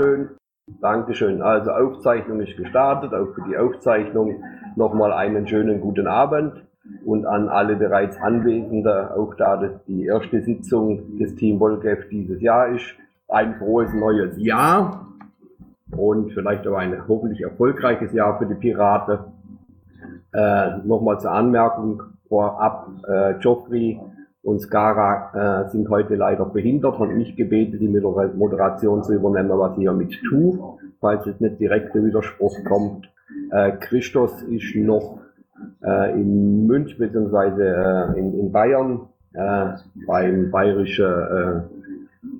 Dankeschön. Dankeschön. Also Aufzeichnung ist gestartet. Auch für die Aufzeichnung nochmal einen schönen guten Abend. Und an alle bereits Anwesende, auch da das die erste Sitzung des Team Wolgef dieses Jahr ist, ein frohes neues Jahr und vielleicht auch ein hoffentlich erfolgreiches Jahr für die Piraten. Äh, Nochmal zur Anmerkung vorab, äh, Joffrey und Skara äh, sind heute leider behindert und mich gebeten, die Moderation zu übernehmen, was ich hiermit tue, falls es nicht direkter Widerspruch kommt. Äh, Christos ist noch äh, in Münch bzw. Äh, in, in Bayern äh, beim bayerischen äh,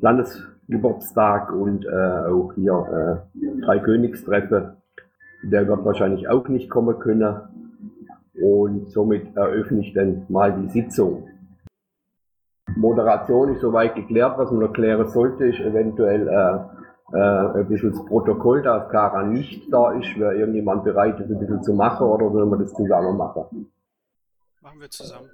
Landesgeburtstag und äh, auch hier äh, Drei Königstreffe. Der wird wahrscheinlich auch nicht kommen können. Und somit eröffne ich dann mal die Sitzung. Moderation ist soweit geklärt. Was man erklären sollte, ist eventuell äh, äh, ein bisschen das Protokoll, da Kara nicht da ist. Wäre irgendjemand bereit, das ein bisschen zu machen oder sollen wir das zusammen machen? Machen wir zusammen.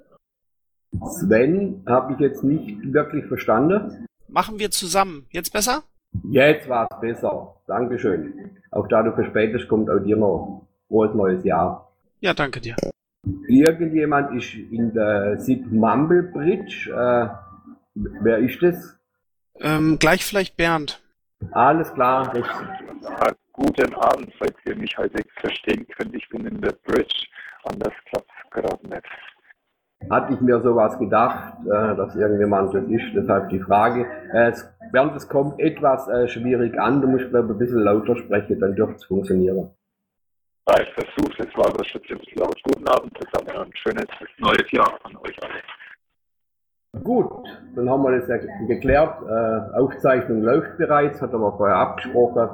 Sven, habe ich jetzt nicht wirklich verstanden. Machen wir zusammen. Jetzt besser? Jetzt war es besser. Dankeschön. Auch da du verspätest, kommt auch dir noch frohes neues Jahr. Ja, danke dir. Irgendjemand ist in der Sid Mumble Bridge. Äh, wer ist das? Ähm, gleich vielleicht Bernd. Alles klar. Ja, guten Abend, falls ihr mich halbwegs verstehen könnt. Ich bin in der Bridge, anders klappt es gerade nicht. hatte ich mir sowas gedacht, äh, dass irgendjemand das ist. Deshalb die Frage. Äh, es, Bernd, es kommt etwas äh, schwierig an. Du musst, glaube ich, ein bisschen lauter sprechen, dann dürfte es funktionieren. Ja, ich versuche es, war das jetzt bisschen laut. Guten Abend zusammen und schönes neues Jahr an euch alle. Gut, dann haben wir das ja geklärt. Äh, Aufzeichnung läuft bereits, hat aber vorher abgesprochen.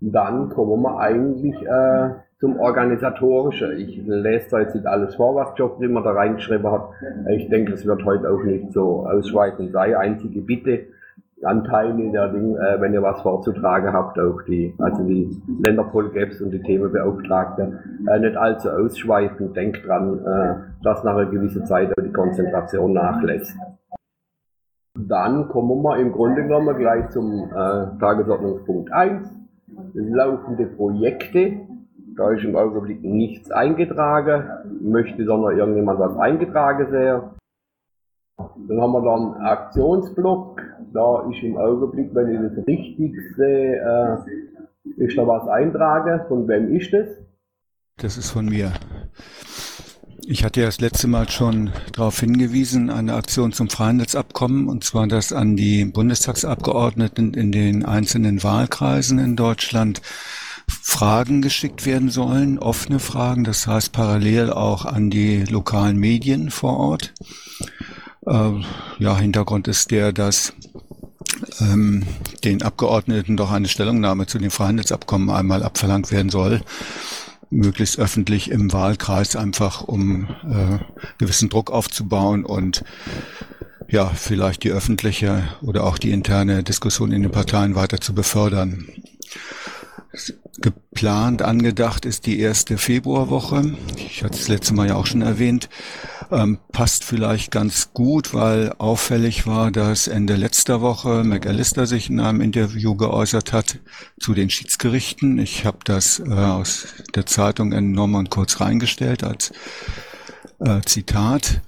Dann kommen wir eigentlich äh, zum Organisatorischen. Ich lese da jetzt nicht alles vor, was Job immer da reingeschrieben hat. Ich denke, es wird heute auch nicht so ausschweifend sein. Einzige Bitte an Teilnehmer, Ding, äh, wenn ihr was vorzutragen habt, auch die, also die Länderpolgaps und die Themenbeauftragte, äh, nicht allzu ausschweifend. Denkt dran, äh, dass nach einer gewissen Zeit die Konzentration nachlässt. Dann kommen wir im Grunde genommen gleich zum äh, Tagesordnungspunkt 1. Laufende Projekte. Da ist im Augenblick nichts eingetragen. Möchte sondern irgendjemand was eingetragen sehen. Dann haben wir dann einen Aktionsblock. Da ist im Augenblick, wenn ich das richtig sehe, äh, ist da was eintragen. Von wem ist das? Das ist von mir. Ich hatte ja das letzte Mal schon darauf hingewiesen, eine Aktion zum Freihandelsabkommen, und zwar, dass an die Bundestagsabgeordneten in den einzelnen Wahlkreisen in Deutschland Fragen geschickt werden sollen, offene Fragen, das heißt parallel auch an die lokalen Medien vor Ort. Äh, ja, Hintergrund ist der, dass ähm, den Abgeordneten doch eine Stellungnahme zu dem Freihandelsabkommen einmal abverlangt werden soll möglichst öffentlich im Wahlkreis, einfach um äh, gewissen Druck aufzubauen und ja, vielleicht die öffentliche oder auch die interne Diskussion in den Parteien weiter zu befördern. Geplant, angedacht ist die erste Februarwoche. Ich hatte es letzte Mal ja auch schon erwähnt. Ähm, passt vielleicht ganz gut, weil auffällig war, dass Ende letzter Woche McAllister sich in einem Interview geäußert hat zu den Schiedsgerichten. Ich habe das äh, aus der Zeitung entnommen und kurz reingestellt als äh, Zitat,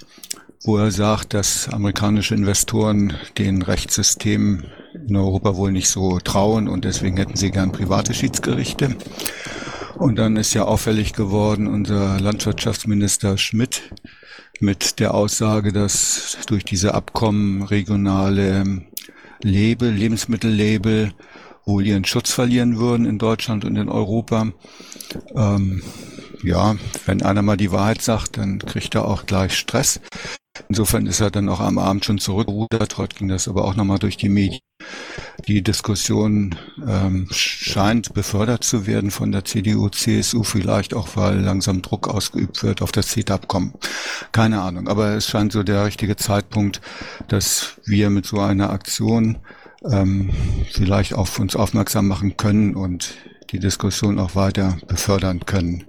wo er sagt, dass amerikanische Investoren den Rechtssystemen in Europa wohl nicht so trauen und deswegen hätten sie gern private Schiedsgerichte. Und dann ist ja auffällig geworden, unser Landwirtschaftsminister Schmidt mit der Aussage, dass durch diese Abkommen regionale Label, Lebensmittellabel wohl ihren Schutz verlieren würden in Deutschland und in Europa. Ähm, ja, wenn einer mal die Wahrheit sagt, dann kriegt er auch gleich Stress. Insofern ist er dann auch am Abend schon zurückgerudert. Heute ging das aber auch nochmal durch die Medien. Die Diskussion ähm, scheint befördert zu werden von der CDU, CSU, vielleicht auch, weil langsam Druck ausgeübt wird auf das CETA-Abkommen. Keine Ahnung, aber es scheint so der richtige Zeitpunkt, dass wir mit so einer Aktion ähm, vielleicht auf uns aufmerksam machen können und die Diskussion auch weiter befördern können.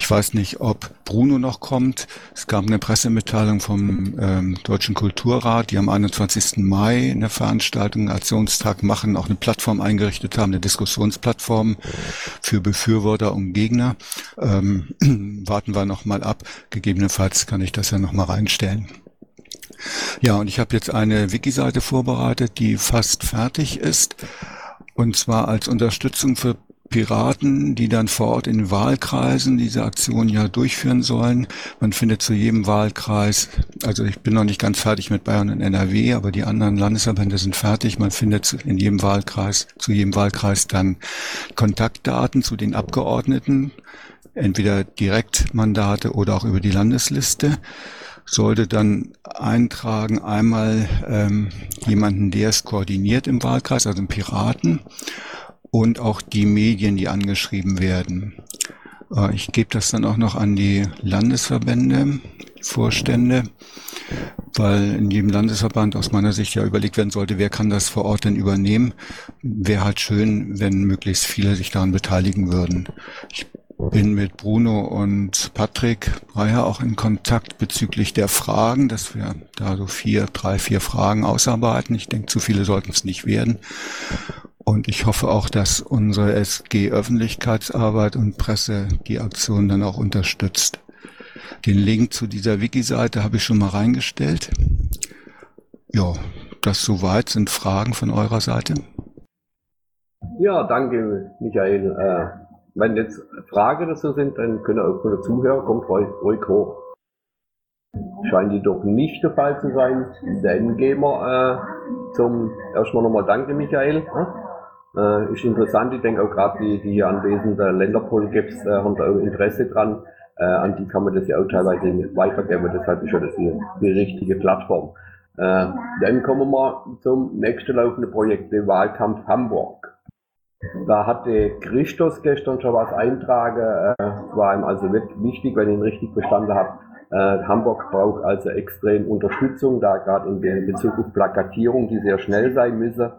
Ich weiß nicht, ob Bruno noch kommt. Es gab eine Pressemitteilung vom ähm, Deutschen Kulturrat, die am 21. Mai eine Veranstaltung, einen Aktionstag machen, auch eine Plattform eingerichtet haben, eine Diskussionsplattform für Befürworter und Gegner. Ähm, warten wir noch mal ab. Gegebenenfalls kann ich das ja noch mal reinstellen. Ja, und ich habe jetzt eine Wiki-Seite vorbereitet, die fast fertig ist. Und zwar als Unterstützung für Piraten, die dann vor Ort in Wahlkreisen diese Aktion ja durchführen sollen. Man findet zu jedem Wahlkreis, also ich bin noch nicht ganz fertig mit Bayern und NRW, aber die anderen Landesverbände sind fertig. Man findet in jedem Wahlkreis, zu jedem Wahlkreis dann Kontaktdaten zu den Abgeordneten, entweder Direktmandate oder auch über die Landesliste sollte dann eintragen einmal ähm, jemanden, der es koordiniert im Wahlkreis, also einen Piraten, und auch die Medien, die angeschrieben werden. Äh, ich gebe das dann auch noch an die Landesverbände, Vorstände, weil in jedem Landesverband aus meiner Sicht ja überlegt werden sollte, wer kann das vor Ort denn übernehmen. Wäre halt schön, wenn möglichst viele sich daran beteiligen würden. Ich bin mit Bruno und Patrick Breyer auch in Kontakt bezüglich der Fragen, dass wir da so vier, drei, vier Fragen ausarbeiten. Ich denke, zu viele sollten es nicht werden. Und ich hoffe auch, dass unsere SG Öffentlichkeitsarbeit und Presse die Aktion dann auch unterstützt. Den Link zu dieser Wiki-Seite habe ich schon mal reingestellt. Ja, das soweit sind Fragen von eurer Seite. Ja, danke, Michael. Äh, wenn jetzt Fragen dazu sind, dann können auch von der Zuhörer kommt ruhig, hoch. Scheint die doch nicht der Fall zu sein. Dann gehen wir äh, zum erstmal nochmal Danke, Michael. Äh, ist interessant, ich denke auch gerade die, die anwesenden Länderpolgips äh, haben da auch Interesse dran. Äh, an die kann man das ja auch teilweise weitergeben, deshalb ist ja das hier die richtige Plattform. Äh, dann kommen wir zum nächsten laufenden Projekt, den Wahlkampf Hamburg. Da hatte Christos gestern schon was eintragen. Äh, war ihm also wichtig, wenn ich ihn richtig verstanden habe. Äh, Hamburg braucht also extrem Unterstützung, da gerade in Bezug auf Plakatierung, die sehr schnell sein müsse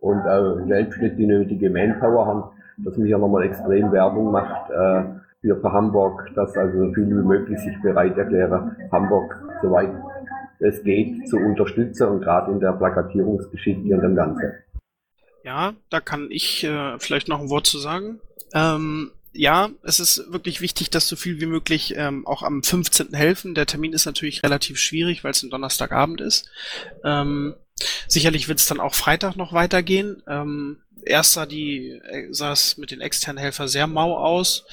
und äh, Weltschnitt die nötige Manpower haben, dass man hier nochmal extrem Werbung macht äh, für, für Hamburg, dass also so viel wie möglich sich bereit erkläre, Hamburg soweit es geht zu unterstützen und gerade in der Plakatierungsgeschichte und dem Ganzen. Ja, da kann ich äh, vielleicht noch ein Wort zu sagen. Ähm, ja, es ist wirklich wichtig, dass so viel wie möglich ähm, auch am 15. helfen. Der Termin ist natürlich relativ schwierig, weil es ein Donnerstagabend ist. Ähm, sicherlich wird es dann auch Freitag noch weitergehen. Ähm, erst sah die äh, sah es mit den externen Helfern sehr mau aus.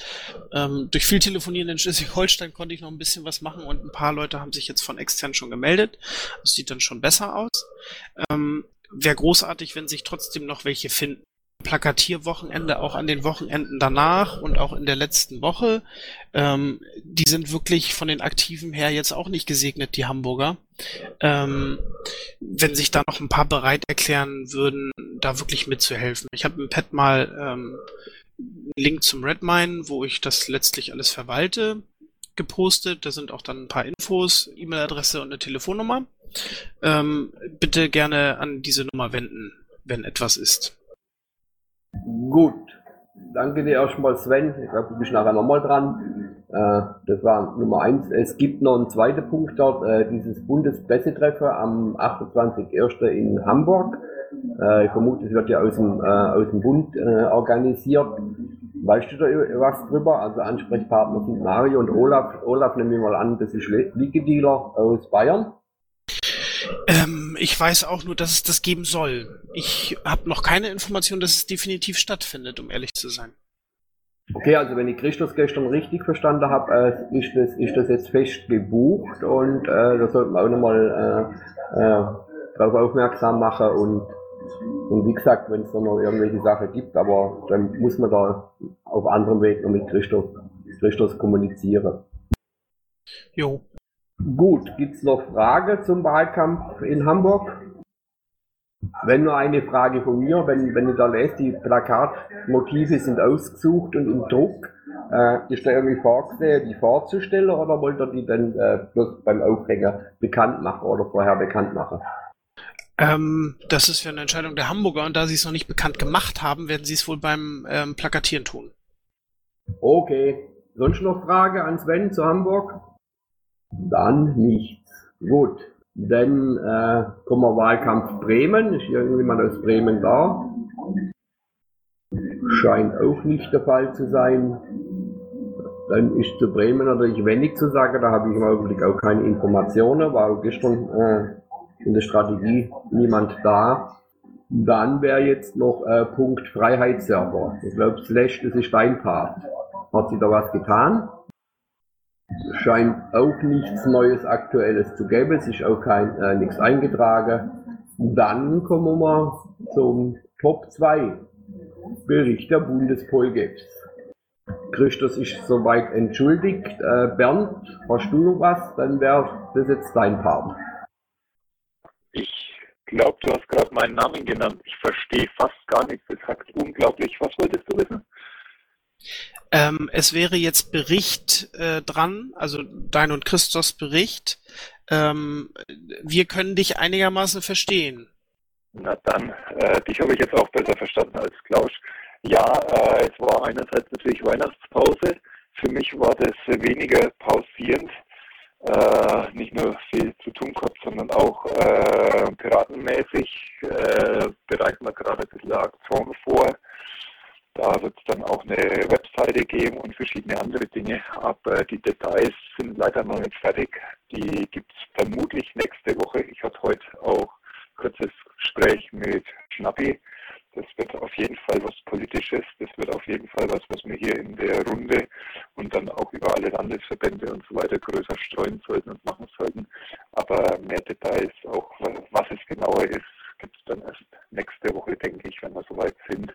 Ähm, durch viel Telefonieren in Schleswig-Holstein konnte ich noch ein bisschen was machen und ein paar Leute haben sich jetzt von extern schon gemeldet. Das sieht dann schon besser aus. Ähm, wäre großartig, wenn sich trotzdem noch welche finden. Plakatierwochenende auch an den Wochenenden danach und auch in der letzten Woche. Ähm, die sind wirklich von den Aktiven her jetzt auch nicht gesegnet, die Hamburger. Ähm, wenn sich da noch ein paar bereit erklären würden, da wirklich mitzuhelfen. Ich habe im Pad mal ähm, einen Link zum Redmine, wo ich das letztlich alles verwalte, gepostet. Da sind auch dann ein paar Infos, E-Mail-Adresse und eine Telefonnummer. Ähm, bitte gerne an diese Nummer wenden, wenn etwas ist. Gut. Danke dir erstmal, Sven. Ich glaube, du bist nachher nochmal dran. Äh, das war Nummer eins. Es gibt noch einen zweiten Punkt dort, äh, dieses Bundespressetreffen am 28.01. in Hamburg. Äh, ich vermute, es wird ja aus dem, äh, aus dem Bund äh, organisiert. Weißt du da was drüber? Also Ansprechpartner sind Mario und Olaf. Olaf nehmen wir mal an, das ist Wiki-Dealer aus Bayern. Ähm, ich weiß auch nur, dass es das geben soll. Ich habe noch keine Information, dass es definitiv stattfindet, um ehrlich zu sein. Okay, also wenn ich Christus gestern richtig verstanden habe, äh, ist, das, ist das jetzt fest gebucht und äh, da sollten wir auch nochmal äh, äh, darauf aufmerksam machen und, und wie gesagt, wenn es noch irgendwelche Sachen gibt, aber dann muss man da auf anderem Weg noch mit Christus, Christus kommunizieren. Jo, Gut, gibt's noch Frage zum Wahlkampf in Hamburg? Wenn nur eine Frage von mir, wenn, wenn ihr da lest, die Plakatmotive sind ausgesucht und im Druck, äh, ist da irgendwie vorgesehen, die vorzustellen oder wollt ihr die dann äh, bloß beim Aufhänger bekannt machen oder vorher bekannt machen? Ähm, das ist ja eine Entscheidung der Hamburger und da sie es noch nicht bekannt gemacht haben, werden sie es wohl beim ähm, Plakatieren tun. Okay, Sonst noch Frage an Sven zu Hamburg? Dann nichts. Gut. Dann äh, kommen wir Wahlkampf Bremen. Ist irgendjemand aus Bremen da? Scheint auch nicht der Fall zu sein. Dann ist zu Bremen natürlich wenig zu sagen. Da habe ich im Augenblick auch keine Informationen. War auch gestern äh, in der Strategie niemand da. Dann wäre jetzt noch äh, Punkt Freiheitsserver. Ich glaube, Slash, das ist dein Part. Hat sich da was getan? Scheint auch nichts Neues Aktuelles zu geben. Es ist auch kein äh, nichts eingetragen. Dann kommen wir zum Top 2. Bericht der Bundespolgeps. Christus ist soweit entschuldigt. Äh, Bernd, hast du noch was? Dann wäre das jetzt dein Part. Ich glaube, du hast gerade meinen Namen genannt. Ich verstehe fast gar nichts. Das sagt unglaublich. Was wolltest du wissen? Ähm, es wäre jetzt Bericht äh, dran, also dein und Christos Bericht. Ähm, wir können dich einigermaßen verstehen. Na dann, äh, dich habe ich jetzt auch besser verstanden als Klaus. Ja, äh, es war einerseits natürlich Weihnachtspause. Für mich war das weniger pausierend. Äh, nicht nur viel zu tun gehabt, sondern auch äh, piratenmäßig äh, bereiten wir gerade ein bisschen Aktion vor. Da wird es dann auch eine Webseite geben und verschiedene andere Dinge. Aber die Details sind leider noch nicht fertig. Die gibt es vermutlich nächste Woche. Ich hatte heute auch kurzes Gespräch mit Schnappi. Das wird auf jeden Fall was Politisches. Das wird auf jeden Fall was, was wir hier in der Runde und dann auch über alle Landesverbände und so weiter größer streuen sollten und machen sollten. Aber mehr Details, auch was es genauer ist, gibt es dann erst nächste Woche, denke ich, wenn wir soweit sind.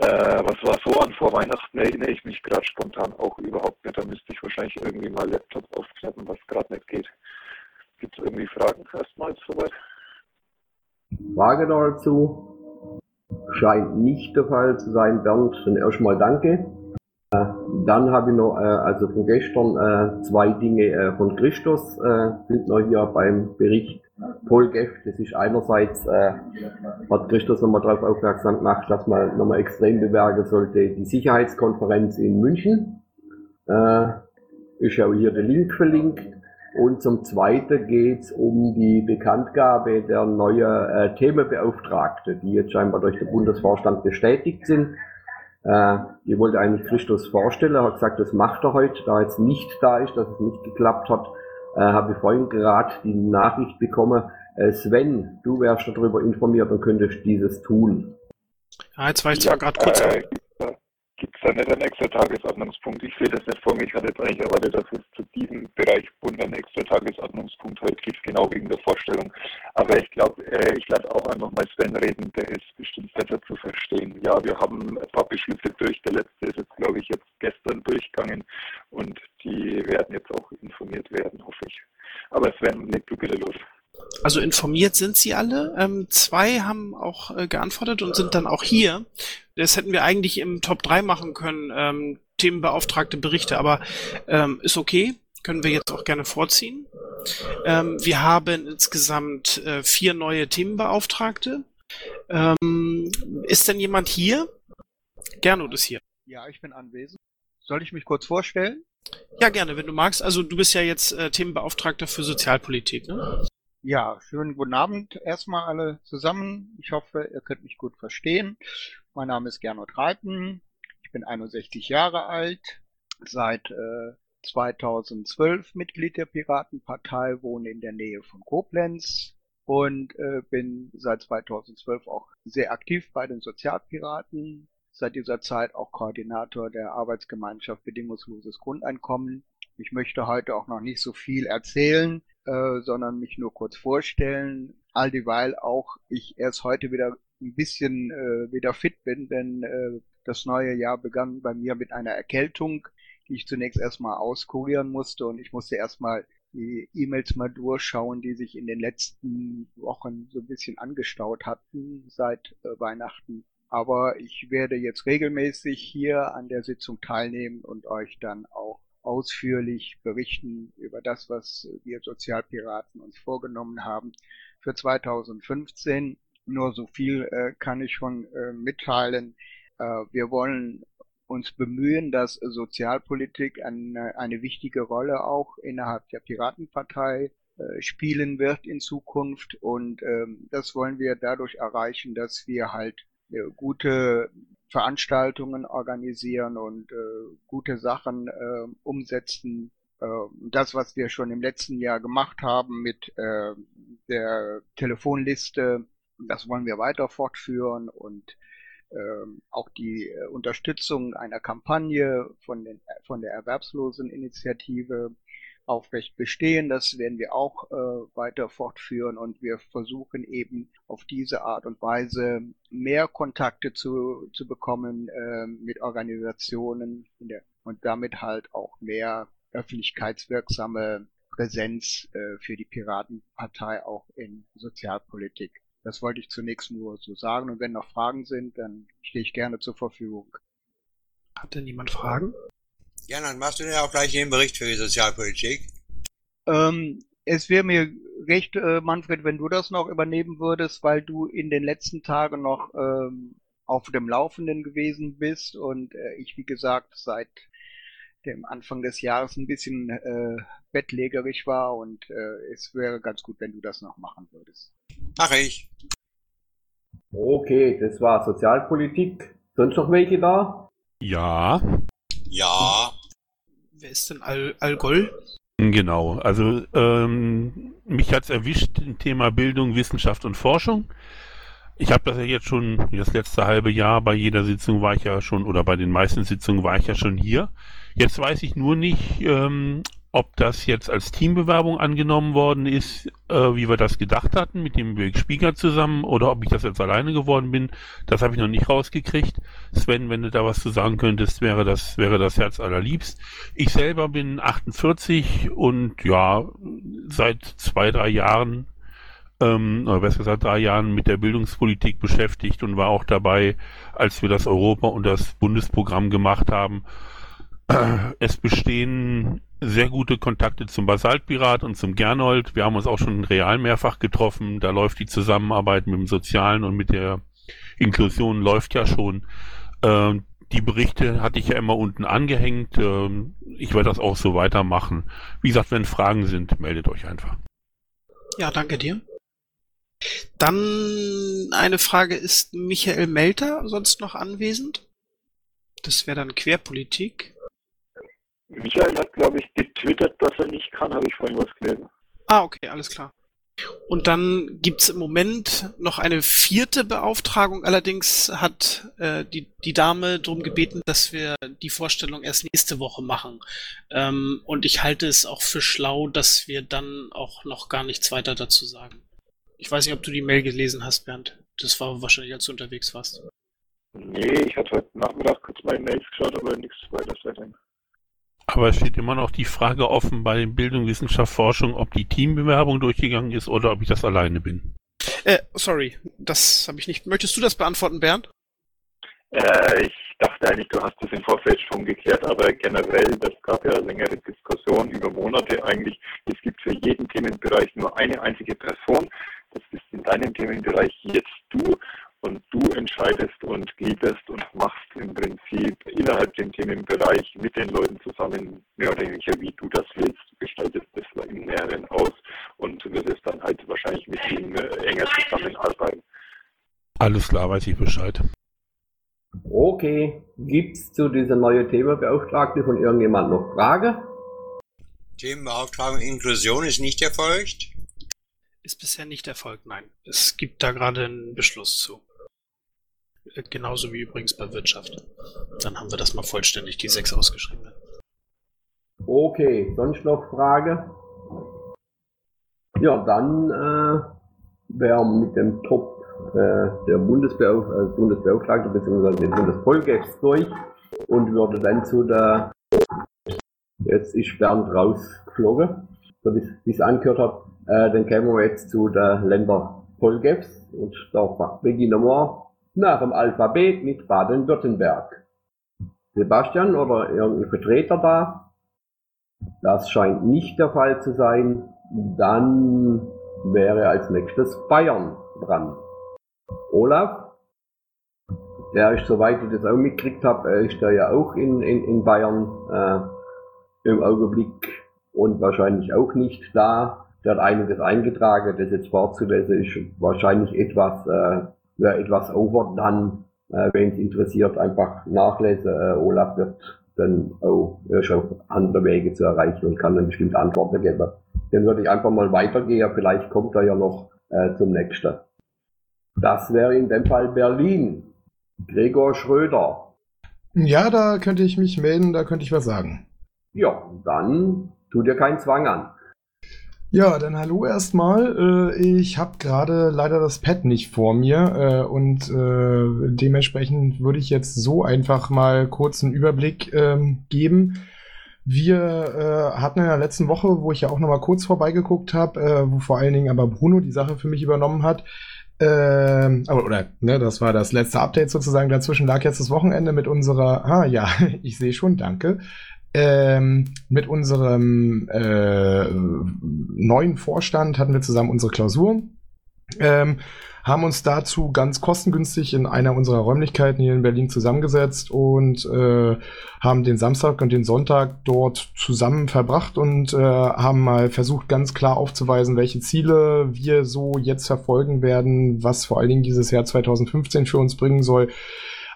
Äh, was war so an vor Weihnachten, erinnere ich mich gerade spontan auch überhaupt nicht. Da müsste ich wahrscheinlich irgendwie mal Laptop aufklappen, was gerade nicht geht. Gibt es irgendwie Fragen erstmal soweit? Frage dazu? Scheint nicht der Fall zu sein. Bernd, dann erstmal danke. Dann habe ich noch, äh, also von gestern, äh, zwei Dinge äh, von Christus äh, sind noch hier beim Bericht Polgev. Das ist einerseits, äh, hat Christus nochmal darauf aufmerksam gemacht, dass man nochmal extrem bewerben sollte, die Sicherheitskonferenz in München. Äh, ist ja hier der Link verlinkt. Und zum Zweiten geht es um die Bekanntgabe der neuen äh, Themenbeauftragte, die jetzt scheinbar durch den Bundesvorstand bestätigt sind. Äh, die wollte eigentlich Christus vorstellen, hat gesagt, das macht er heute, da jetzt nicht da ist, dass es nicht geklappt hat, äh, habe ich vorhin gerade die Nachricht bekommen, äh, Sven, du wärst darüber informiert und könntest dieses tun. Ja, jetzt war ich zwar gerade kurz. Äh, Gibt es da nicht einen extra Tagesordnungspunkt? Ich sehe das nicht vor mir. Ich hatte eigentlich erwartet, dass es zu diesem Bereich Bund einen extra Tagesordnungspunkt heute gibt, genau wegen der Vorstellung. Aber ich glaube, äh, ich lasse auch einfach mal Sven reden, der ist bestimmt besser zu verstehen. Ja, wir haben ein paar Beschlüsse durch. Der letzte ist jetzt, glaube ich, jetzt gestern durchgegangen und die werden jetzt auch informiert werden, hoffe ich. Aber Sven, leg du bitte los. Also informiert sind sie alle. Ähm, zwei haben auch äh, geantwortet und sind dann auch hier. Das hätten wir eigentlich im Top 3 machen können, ähm, themenbeauftragte Berichte, aber ähm, ist okay. Können wir jetzt auch gerne vorziehen. Ähm, wir haben insgesamt äh, vier neue Themenbeauftragte. Ähm, ist denn jemand hier? Gernot ist hier. Ja, ich bin anwesend. Soll ich mich kurz vorstellen? Ja, gerne, wenn du magst. Also du bist ja jetzt äh, Themenbeauftragter für Sozialpolitik, ne? Ja, schönen guten Abend erstmal alle zusammen. Ich hoffe, ihr könnt mich gut verstehen. Mein Name ist Gernot Reiten. Ich bin 61 Jahre alt, seit äh, 2012 Mitglied der Piratenpartei, wohne in der Nähe von Koblenz und äh, bin seit 2012 auch sehr aktiv bei den Sozialpiraten. Seit dieser Zeit auch Koordinator der Arbeitsgemeinschaft Bedingungsloses Grundeinkommen. Ich möchte heute auch noch nicht so viel erzählen, äh, sondern mich nur kurz vorstellen. All dieweil auch ich erst heute wieder ein bisschen äh, wieder fit bin, denn äh, das neue Jahr begann bei mir mit einer Erkältung, die ich zunächst erstmal auskurieren musste und ich musste erstmal die E-Mails mal durchschauen, die sich in den letzten Wochen so ein bisschen angestaut hatten seit äh, Weihnachten. Aber ich werde jetzt regelmäßig hier an der Sitzung teilnehmen und euch dann auch ausführlich berichten über das, was wir Sozialpiraten uns vorgenommen haben für 2015. Nur so viel äh, kann ich schon äh, mitteilen. Äh, wir wollen uns bemühen, dass Sozialpolitik eine, eine wichtige Rolle auch innerhalb der Piratenpartei äh, spielen wird in Zukunft. Und ähm, das wollen wir dadurch erreichen, dass wir halt äh, gute Veranstaltungen organisieren und äh, gute Sachen äh, umsetzen. Äh, das, was wir schon im letzten Jahr gemacht haben mit äh, der Telefonliste, das wollen wir weiter fortführen und ähm, auch die äh, Unterstützung einer Kampagne von, den, von der Erwerbsloseninitiative aufrecht bestehen. Das werden wir auch äh, weiter fortführen und wir versuchen eben auf diese Art und Weise mehr Kontakte zu, zu bekommen äh, mit Organisationen der, und damit halt auch mehr öffentlichkeitswirksame Präsenz äh, für die Piratenpartei auch in Sozialpolitik. Das wollte ich zunächst nur so sagen. Und wenn noch Fragen sind, dann stehe ich gerne zur Verfügung. Hat denn jemand Fragen? Ja, dann machst du denn auch gleich den Bericht für die Sozialpolitik. Ähm, es wäre mir recht, äh, Manfred, wenn du das noch übernehmen würdest, weil du in den letzten Tagen noch ähm, auf dem Laufenden gewesen bist und äh, ich, wie gesagt, seit dem Anfang des Jahres ein bisschen äh, bettlägerig war und äh, es wäre ganz gut, wenn du das noch machen würdest. Mach ich. Okay, das war Sozialpolitik. Sonst noch welche da? Ja. Ja. Wer ist denn Al Algol? Genau, also ähm, mich hat's erwischt im Thema Bildung, Wissenschaft und Forschung. Ich habe das ja jetzt schon das letzte halbe Jahr bei jeder Sitzung war ich ja schon oder bei den meisten Sitzungen war ich ja schon hier. Jetzt weiß ich nur nicht, ähm, ob das jetzt als Teambewerbung angenommen worden ist, äh, wie wir das gedacht hatten, mit dem Birk Spieker zusammen, oder ob ich das jetzt alleine geworden bin, das habe ich noch nicht rausgekriegt. Sven, wenn du da was zu sagen könntest, wäre das, wäre das Herz allerliebst. Ich selber bin 48 und ja, seit zwei, drei Jahren, ähm, oder besser gesagt drei Jahren mit der Bildungspolitik beschäftigt und war auch dabei, als wir das Europa- und das Bundesprogramm gemacht haben. Es bestehen sehr gute Kontakte zum Basaltpirat und zum Gernhold. Wir haben uns auch schon real mehrfach getroffen. Da läuft die Zusammenarbeit mit dem Sozialen und mit der Inklusion läuft ja schon. Ähm, die Berichte hatte ich ja immer unten angehängt. Ähm, ich werde das auch so weitermachen. Wie gesagt, wenn Fragen sind, meldet euch einfach. Ja, danke dir. Dann eine Frage, ist Michael Melter sonst noch anwesend? Das wäre dann Querpolitik. Michael hat, glaube ich, getwittert, dass er nicht kann, habe ich vorhin was gelesen. Ah, okay, alles klar. Und dann gibt's im Moment noch eine vierte Beauftragung. Allerdings hat äh, die, die Dame darum gebeten, dass wir die Vorstellung erst nächste Woche machen. Ähm, und ich halte es auch für schlau, dass wir dann auch noch gar nichts weiter dazu sagen. Ich weiß nicht, ob du die Mail gelesen hast, Bernd. Das war wahrscheinlich, als du unterwegs warst. Nee, ich hatte heute Nachmittag kurz meine Mails geschaut, aber nichts weiter seitdem. Aber es steht immer noch die Frage offen bei Bildung, Wissenschaft, Forschung, ob die Teambewerbung durchgegangen ist oder ob ich das alleine bin. Äh, sorry, das habe ich nicht. Möchtest du das beantworten, Bernd? Äh, ich dachte eigentlich, du hast das im Vorfeld schon geklärt, aber generell, das gab ja längere Diskussionen über Monate eigentlich. Es gibt für jeden Themenbereich nur eine einzige Person. Das ist in deinem Themenbereich jetzt du und du entscheidest und gliederst und machst im Prinzip innerhalb dem Themenbereich mit den Leuten zusammen, mehr oder weniger wie du das willst, du gestaltest das in mehreren aus und wirst dann halt wahrscheinlich mit ihnen äh, enger zusammenarbeiten. Alles klar, weiß ich Bescheid. Okay, gibt's zu dieser neuen Themenbeauftragte von irgendjemand noch Frage? Themenbeauftragung Inklusion ist nicht erfolgt. Ist bisher nicht erfolgt, nein. Es gibt da gerade einen Beschluss zu. Genauso wie übrigens bei Wirtschaft. Dann haben wir das mal vollständig, die sechs ausgeschrieben. Okay, sonst noch Frage? Ja, dann äh, wären mit dem Top äh, der Bundesbeauf äh, Bundesbeauftragte bzw. den Bundesvollgäste durch und würde dann zu der jetzt ist Bernd rausgeflogen, so wie ich es angehört habe, äh, dann kämen wir jetzt zu der Länder Vollgäste und da beginnen wir nach dem Alphabet mit Baden-Württemberg. Sebastian oder irgendein Vertreter da? Das scheint nicht der Fall zu sein. Dann wäre als nächstes Bayern dran. Olaf? der ist, soweit ich das auch mitgekriegt habe, äh, ist der ja auch in, in, in Bayern äh, im Augenblick und wahrscheinlich auch nicht da. Der hat einiges eingetragen, das jetzt vorzulesen ist wahrscheinlich etwas, äh, ja, etwas overdone. Äh, Wenn es interessiert, einfach nachlesen. Äh, Olaf wird dann auch ist auf andere Wege zu erreichen und kann dann bestimmt Antworten geben. Dann würde ich einfach mal weitergehen, vielleicht kommt er ja noch äh, zum nächsten. Das wäre in dem Fall Berlin. Gregor Schröder. Ja, da könnte ich mich melden, da könnte ich was sagen. Ja, dann tu dir keinen Zwang an. Ja, dann hallo erstmal. Äh, ich habe gerade leider das Pad nicht vor mir äh, und äh, dementsprechend würde ich jetzt so einfach mal kurz einen Überblick ähm, geben. Wir hatten in der letzten Woche, wo ich ja auch noch mal kurz vorbeigeguckt habe, wo vor allen Dingen aber Bruno die Sache für mich übernommen hat, ähm, oder, ne, das war das letzte Update sozusagen. Dazwischen lag jetzt das Wochenende mit unserer, ah ja, ich sehe schon, danke. Ähm, mit unserem äh, neuen Vorstand hatten wir zusammen unsere Klausur. Ähm, haben uns dazu ganz kostengünstig in einer unserer Räumlichkeiten hier in Berlin zusammengesetzt und äh, haben den Samstag und den Sonntag dort zusammen verbracht und äh, haben mal versucht, ganz klar aufzuweisen, welche Ziele wir so jetzt verfolgen werden, was vor allen Dingen dieses Jahr 2015 für uns bringen soll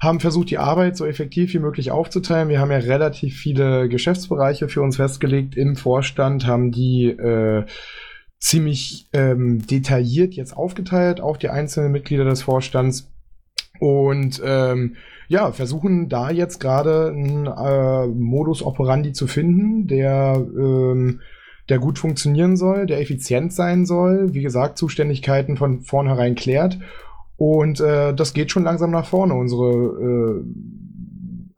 haben versucht, die Arbeit so effektiv wie möglich aufzuteilen. Wir haben ja relativ viele Geschäftsbereiche für uns festgelegt im Vorstand, haben die äh, ziemlich ähm, detailliert jetzt aufgeteilt auf die einzelnen Mitglieder des Vorstands und ähm, ja, versuchen da jetzt gerade einen äh, Modus operandi zu finden, der, ähm, der gut funktionieren soll, der effizient sein soll, wie gesagt, Zuständigkeiten von vornherein klärt. Und äh, das geht schon langsam nach vorne. Unsere äh,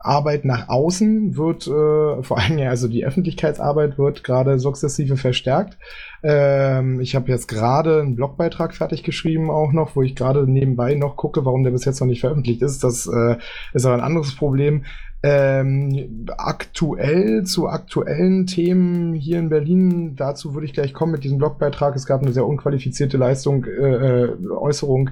Arbeit nach außen wird, äh, vor allem ja, also die Öffentlichkeitsarbeit wird gerade sukzessive verstärkt. Ähm, ich habe jetzt gerade einen Blogbeitrag fertig geschrieben auch noch, wo ich gerade nebenbei noch gucke, warum der bis jetzt noch nicht veröffentlicht ist. Das äh, ist aber ein anderes Problem. Ähm, aktuell zu aktuellen Themen hier in Berlin, dazu würde ich gleich kommen mit diesem Blogbeitrag. Es gab eine sehr unqualifizierte Leistung, äh, äh Äußerung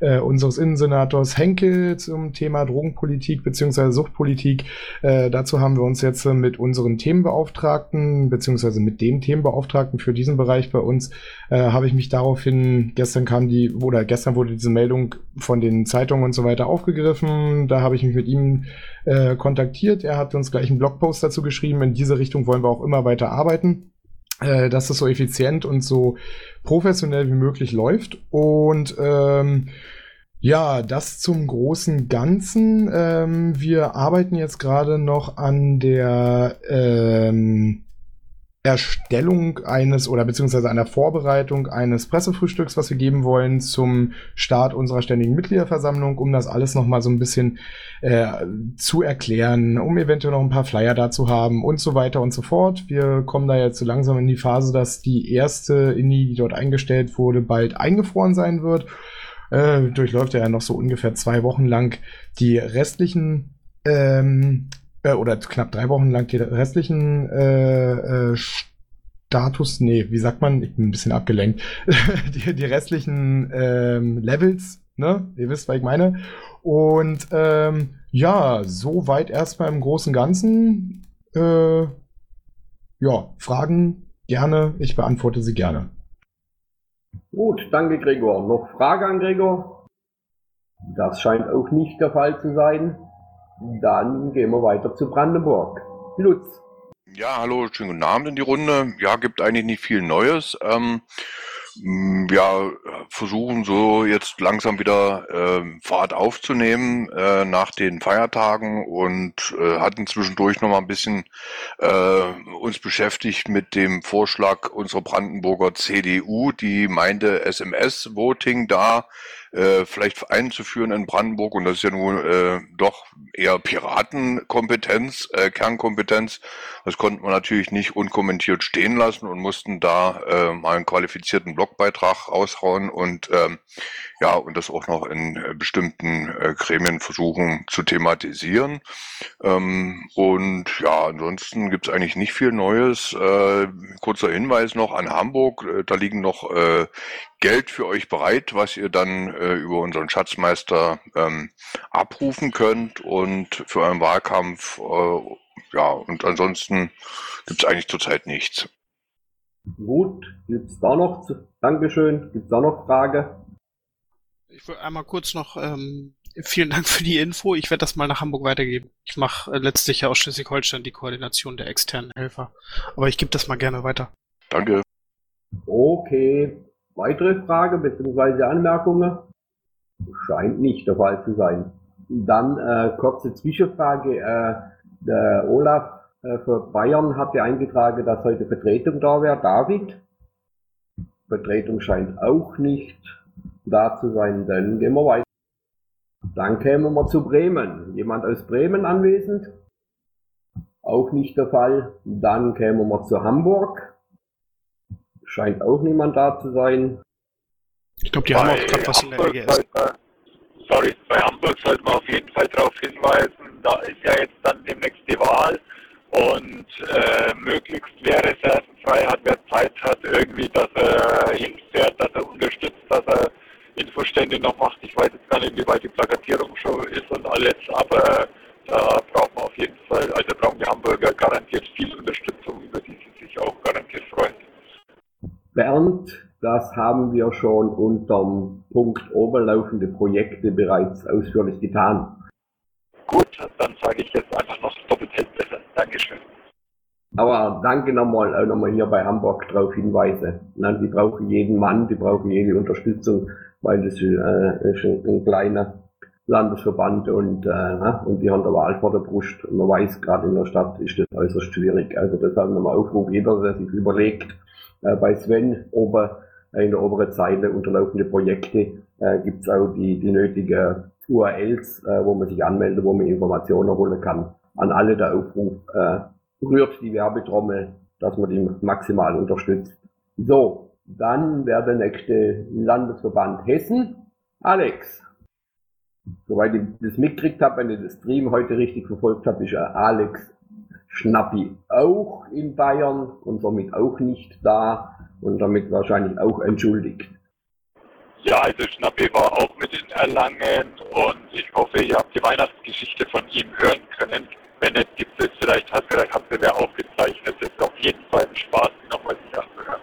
äh, unseres Innensenators Henkel zum Thema Drogenpolitik bzw. Suchtpolitik. Äh, dazu haben wir uns jetzt mit unseren Themenbeauftragten bzw. mit dem Themenbeauftragten für diesen Bereich bei uns, äh, habe ich mich daraufhin, gestern kam die, oder gestern wurde diese Meldung von den Zeitungen und so weiter aufgegriffen. Da habe ich mich mit ihm äh, kontaktiert. Er hat uns gleich einen Blogpost dazu geschrieben. In diese Richtung wollen wir auch immer weiter arbeiten, äh, dass es so effizient und so professionell wie möglich läuft. Und ähm, ja, das zum großen Ganzen. Ähm, wir arbeiten jetzt gerade noch an der ähm, Erstellung eines oder beziehungsweise einer Vorbereitung eines Pressefrühstücks, was wir geben wollen zum Start unserer ständigen Mitgliederversammlung, um das alles nochmal so ein bisschen äh, zu erklären, um eventuell noch ein paar Flyer dazu haben und so weiter und so fort. Wir kommen da jetzt so langsam in die Phase, dass die erste INI, die dort eingestellt wurde, bald eingefroren sein wird. Äh, durchläuft er ja noch so ungefähr zwei Wochen lang die restlichen ähm, äh, oder knapp drei Wochen lang die restlichen äh, äh, Status, nee, wie sagt man? Ich bin ein bisschen abgelenkt. die, die restlichen ähm, Levels, ne? Ihr wisst, was ich meine. Und ähm, ja, soweit erstmal im Großen und Ganzen. Äh, ja, Fragen gerne, ich beantworte sie gerne. Gut, danke Gregor. Noch Frage an Gregor? Das scheint auch nicht der Fall zu sein. Dann gehen wir weiter zu Brandenburg. Lutz. Ja, hallo, schönen guten Abend in die Runde. Ja, gibt eigentlich nicht viel Neues. Ähm, ja, versuchen so jetzt langsam wieder äh, Fahrt aufzunehmen äh, nach den Feiertagen und äh, hatten zwischendurch noch mal ein bisschen äh, uns beschäftigt mit dem Vorschlag unserer Brandenburger CDU, die meinte SMS-Voting da äh, vielleicht einzuführen in Brandenburg. Und das ist ja nun äh, doch eher Piratenkompetenz, äh, Kernkompetenz. Das konnten wir natürlich nicht unkommentiert stehen lassen und mussten da äh, mal einen qualifizierten Blogbeitrag raushauen und ähm, ja, und das auch noch in äh, bestimmten äh, Gremien versuchen zu thematisieren. Ähm, und ja, ansonsten gibt es eigentlich nicht viel Neues. Äh, kurzer Hinweis noch an Hamburg, äh, da liegen noch äh, Geld für euch bereit, was ihr dann äh, über unseren Schatzmeister ähm, abrufen könnt und für euren Wahlkampf. Äh, ja, und ansonsten gibt es eigentlich zurzeit nichts. Gut, gibt's da noch, Dankeschön, gibt's da noch Frage? Ich will einmal kurz noch, ähm, vielen Dank für die Info. Ich werde das mal nach Hamburg weitergeben. Ich mache äh, letztlich ja aus Schleswig-Holstein die Koordination der externen Helfer. Aber ich gebe das mal gerne weiter. Danke. Okay. Weitere Frage bzw. Anmerkungen? Scheint nicht der Fall zu sein. Dann äh, kurze Zwischenfrage. Äh, der Olaf äh, für Bayern hat ja eingetragen, dass heute Vertretung da wäre. David? Vertretung scheint auch nicht da zu sein. Dann gehen wir weiter. Dann kämen wir zu Bremen. Jemand aus Bremen anwesend? Auch nicht der Fall. Dann kämen wir zu Hamburg. Scheint auch niemand da zu sein. Ich glaube, die haben auch gerade was in der EGS. sorry, bei Hamburg sollten wir auf jeden Fall darauf hinweisen, da ist ja jetzt dann demnächst die Wahl und äh, möglichst wäre es frei hat, wer Zeit hat, irgendwie, dass er hinfährt, dass er unterstützt, dass er Infostände noch macht. Ich weiß jetzt gar nicht, wie weit die Plakatierung schon ist und alles, aber da brauchen wir auf jeden Fall, also brauchen die Hamburger garantiert viel Unterstützung, über die sie sich auch garantiert freuen. Bernd, das haben wir schon unterm Punkt oberlaufende Projekte bereits ausführlich getan. Gut, dann sage ich jetzt einfach noch doppelt besser. Dankeschön. Aber danke nochmal, auch nochmal hier bei Hamburg darauf hinweise. Na, die brauchen jeden Mann, die brauchen jede Unterstützung, weil das äh, ist ein, ein kleiner Landesverband und, äh, und die haben der Wahl vor der Brust. Und man weiß, gerade in der Stadt ist das äußerst schwierig. Also deshalb nochmal Aufruf, jeder, der sich überlegt, äh, bei Sven ober, äh, in der oberen Zeile unterlaufende Projekte äh, gibt's auch die, die nötige URLs, äh, wo man sich anmeldet, wo man Informationen holen kann. An alle der Aufruf, äh, rührt die Werbetrommel, dass man die maximal unterstützt. So, dann wäre der nächste Landesverband Hessen. Alex. Soweit ich das mitgekriegt habe, wenn ich das Stream heute richtig verfolgt habe, ist Alex Schnappi auch in Bayern und somit auch nicht da und damit wahrscheinlich auch entschuldigt. Ja, also Schnappi war auch mit in Erlangen und ich hoffe, ihr habt die Weihnachtsgeschichte von ihm hören können. Wenn nicht, gibt es vielleicht, hat, vielleicht habt ihr wer aufgezeichnet. Es ist auf jeden Fall ein Spaß, die nochmal sich anzuhören.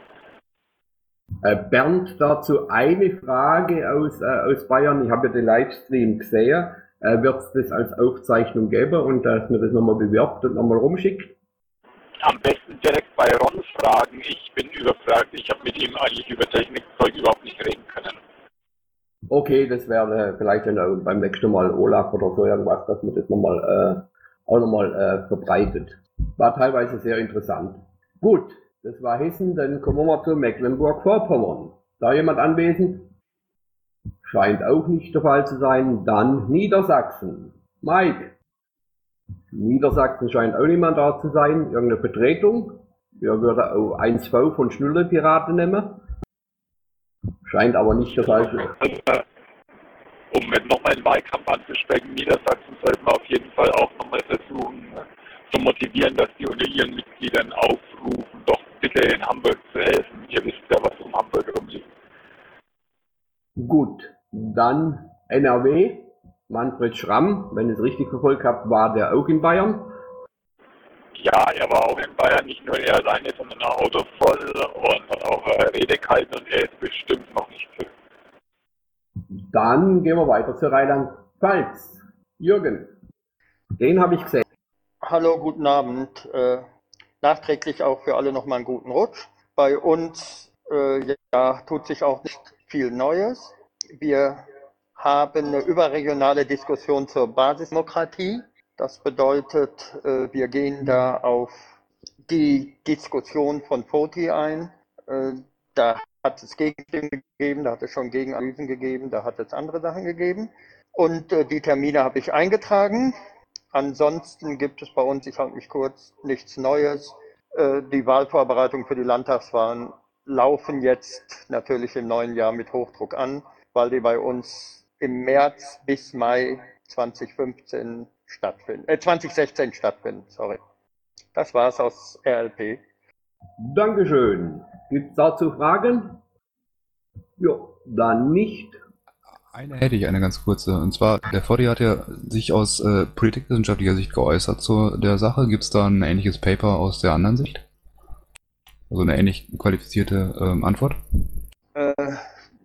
Äh, Bernd, dazu eine Frage aus, äh, aus Bayern. Ich habe ja den Livestream gesehen. Äh, Wird es das als Aufzeichnung geben und dass man das nochmal bewirbt und nochmal rumschickt? Am besten direkt bei Ron fragen. Ich bin überfragt. Ich habe mit ihm eigentlich über Technikzeug überhaupt nicht reden können. Okay, das wäre vielleicht dann beim nächsten Mal Olaf oder so irgendwas, dass man das nochmal äh, auch nochmal äh, verbreitet. War teilweise sehr interessant. Gut, das war Hessen, dann kommen wir mal zu Mecklenburg-Vorpommern. Da jemand anwesend? Scheint auch nicht der Fall zu sein. Dann Niedersachsen. Mike. Niedersachsen scheint auch niemand da zu sein. Irgendeine Vertretung. Wir würden auch 1V von Schnuller Piraten nehmen. Scheint aber nicht der Fall zu sein. Um nochmal einen Wahlkampf anzusprechen, Niedersachsen sollten wir auf jeden Fall auch nochmal versuchen zu motivieren, dass die unter ihren Mitgliedern aufrufen, doch bitte in Hamburg zu helfen. Ihr wisst ja, was um Hamburg rumliegt. Gut, dann NRW. Manfred Schramm, wenn ich es richtig verfolgt habe, war der auch in Bayern. Ja, er war auch in Bayern, nicht nur er alleine, sondern ein Auto voll und hat auch äh, Rede gehalten und er ist bestimmt noch nicht zurück. Dann gehen wir weiter zu Rheinland-Pfalz. Jürgen, den habe ich gesehen. Hallo, guten Abend. Äh, nachträglich auch für alle nochmal einen guten Rutsch. Bei uns äh, ja, tut sich auch nicht viel Neues. Wir haben eine überregionale Diskussion zur Basisdemokratie. Das bedeutet, äh, wir gehen da auf die Diskussion von FOTI ein. Äh, da hat es Gegenstimmen gegeben, da hat es schon Gegenanalysen gegeben, da hat es andere Sachen gegeben. Und äh, die Termine habe ich eingetragen. Ansonsten gibt es bei uns, ich halte mich kurz, nichts Neues. Äh, die Wahlvorbereitungen für die Landtagswahlen laufen jetzt natürlich im neuen Jahr mit Hochdruck an, weil die bei uns im März bis Mai 2015 stattfinden, äh, 2016 stattfinden, sorry. Das war's aus RLP. Dankeschön. Gibt es dazu Fragen? Ja, dann nicht. Eine hätte ich, eine ganz kurze. Und zwar, der Foddy hat ja sich aus äh, politikwissenschaftlicher Sicht geäußert zu der Sache. Gibt es da ein ähnliches Paper aus der anderen Sicht? Also eine ähnlich qualifizierte ähm, Antwort? Äh,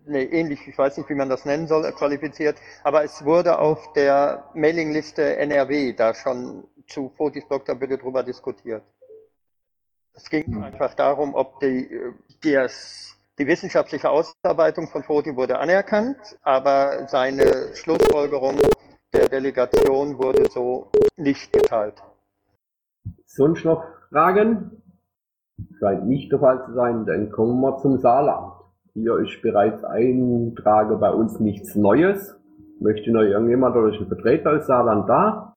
nee, ähnlich, ich weiß nicht, wie man das nennen soll, qualifiziert, aber es wurde auf der Mailingliste NRW da schon zu Fotis Doktorbitte drüber diskutiert. Es ging einfach darum, ob die, das, die wissenschaftliche Ausarbeitung von Foti wurde anerkannt, aber seine Schlussfolgerung der Delegation wurde so nicht geteilt. Sonst noch Fragen? Scheint nicht der Fall zu sein, dann kommen wir zum Saarland. Hier ist bereits eintrage bei uns nichts Neues. Möchte noch irgendjemand oder ist ein Vertreter aus Saarland da?